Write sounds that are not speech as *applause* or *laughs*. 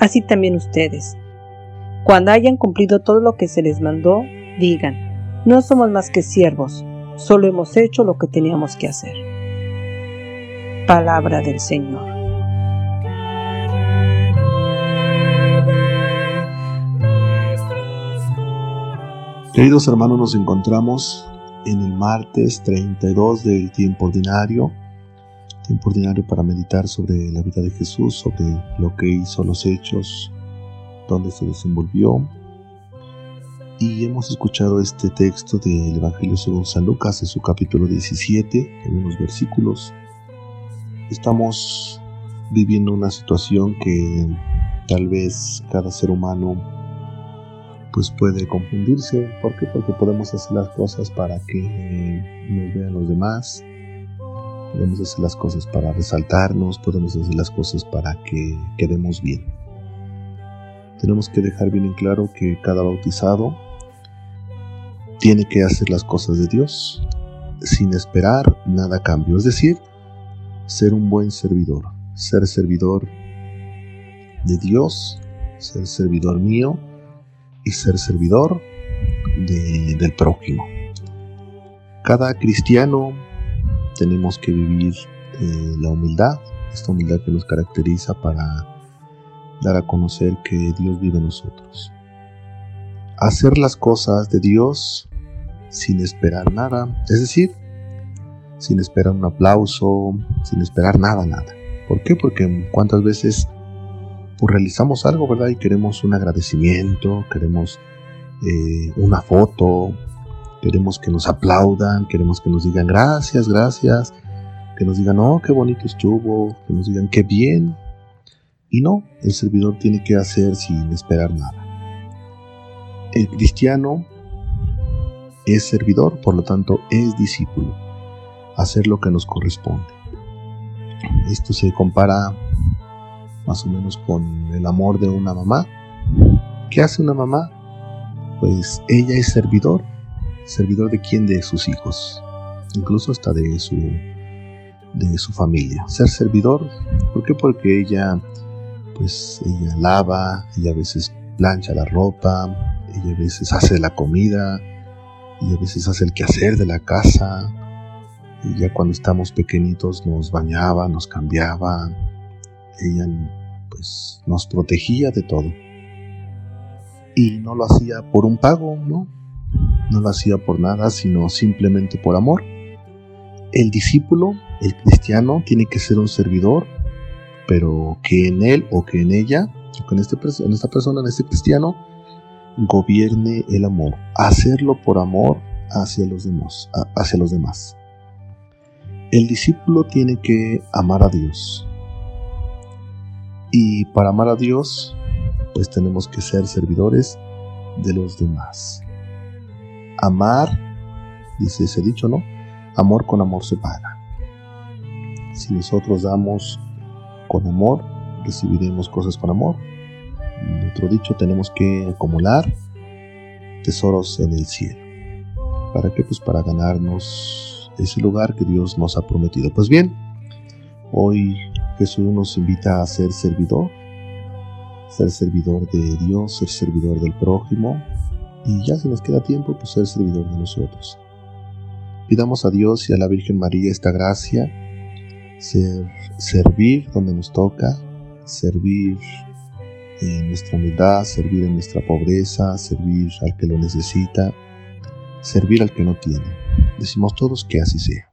Así también ustedes. Cuando hayan cumplido todo lo que se les mandó, digan, no somos más que siervos, solo hemos hecho lo que teníamos que hacer. Palabra del Señor. Queridos hermanos, nos encontramos en el martes 32 del tiempo ordinario, tiempo ordinario para meditar sobre la vida de Jesús, sobre lo que hizo, los hechos, dónde se desenvolvió, y hemos escuchado este texto del Evangelio según San Lucas en su capítulo 17, en unos versículos. Estamos viviendo una situación que tal vez cada ser humano pues puede confundirse. ¿Por qué? Porque podemos hacer las cosas para que nos vean los demás. Podemos hacer las cosas para resaltarnos, podemos hacer las cosas para que quedemos bien. Tenemos que dejar bien en claro que cada bautizado tiene que hacer las cosas de Dios sin esperar nada a cambio. Es decir, ser un buen servidor, ser servidor de Dios, ser servidor mío y ser servidor del prójimo. Cada cristiano tenemos que vivir eh, la humildad, esta humildad que nos caracteriza para dar a conocer que Dios vive en nosotros. Hacer las cosas de Dios sin esperar nada, es decir, sin esperar un aplauso, sin esperar nada, nada. ¿Por qué? Porque cuántas veces pues, realizamos algo, ¿verdad? Y queremos un agradecimiento, queremos eh, una foto, queremos que nos aplaudan, queremos que nos digan gracias, gracias, que nos digan, oh, qué bonito estuvo, que nos digan qué bien. Y no, el servidor tiene que hacer sin esperar nada. El cristiano es servidor, por lo tanto es discípulo, hacer lo que nos corresponde. Esto se compara más o menos con el amor de una mamá. ¿Qué hace una mamá? Pues ella es servidor. ¿Servidor de quién? De sus hijos. Incluso hasta de su, de su familia. Ser servidor, ¿por qué? Porque ella, pues ella lava, ella a veces plancha la ropa, ella a veces *laughs* hace la comida, y a veces hace el quehacer de la casa. Y ya cuando estamos pequeñitos nos bañaba, nos cambiaba. Ella pues nos protegía de todo. Y no lo hacía por un pago, ¿no? No lo hacía por nada, sino simplemente por amor. El discípulo, el cristiano, tiene que ser un servidor, pero que en él o que en ella, o que en, este, esta persona, en este cristiano, gobierne el amor, hacerlo por amor hacia los demás, hacia los demás. El discípulo tiene que amar a Dios. Y para amar a Dios, pues tenemos que ser servidores de los demás. Amar, dice ese dicho, ¿no? Amor con amor se paga. Si nosotros damos con amor, recibiremos cosas con amor otro dicho, tenemos que acumular tesoros en el cielo. ¿Para qué? Pues para ganarnos ese lugar que Dios nos ha prometido. Pues bien, hoy Jesús nos invita a ser servidor, ser servidor de Dios, ser servidor del prójimo y ya si nos queda tiempo, pues ser servidor de nosotros. Pidamos a Dios y a la Virgen María esta gracia, ser, servir donde nos toca, servir en nuestra humildad, servir en nuestra pobreza, servir al que lo necesita, servir al que no tiene. Decimos todos que así sea.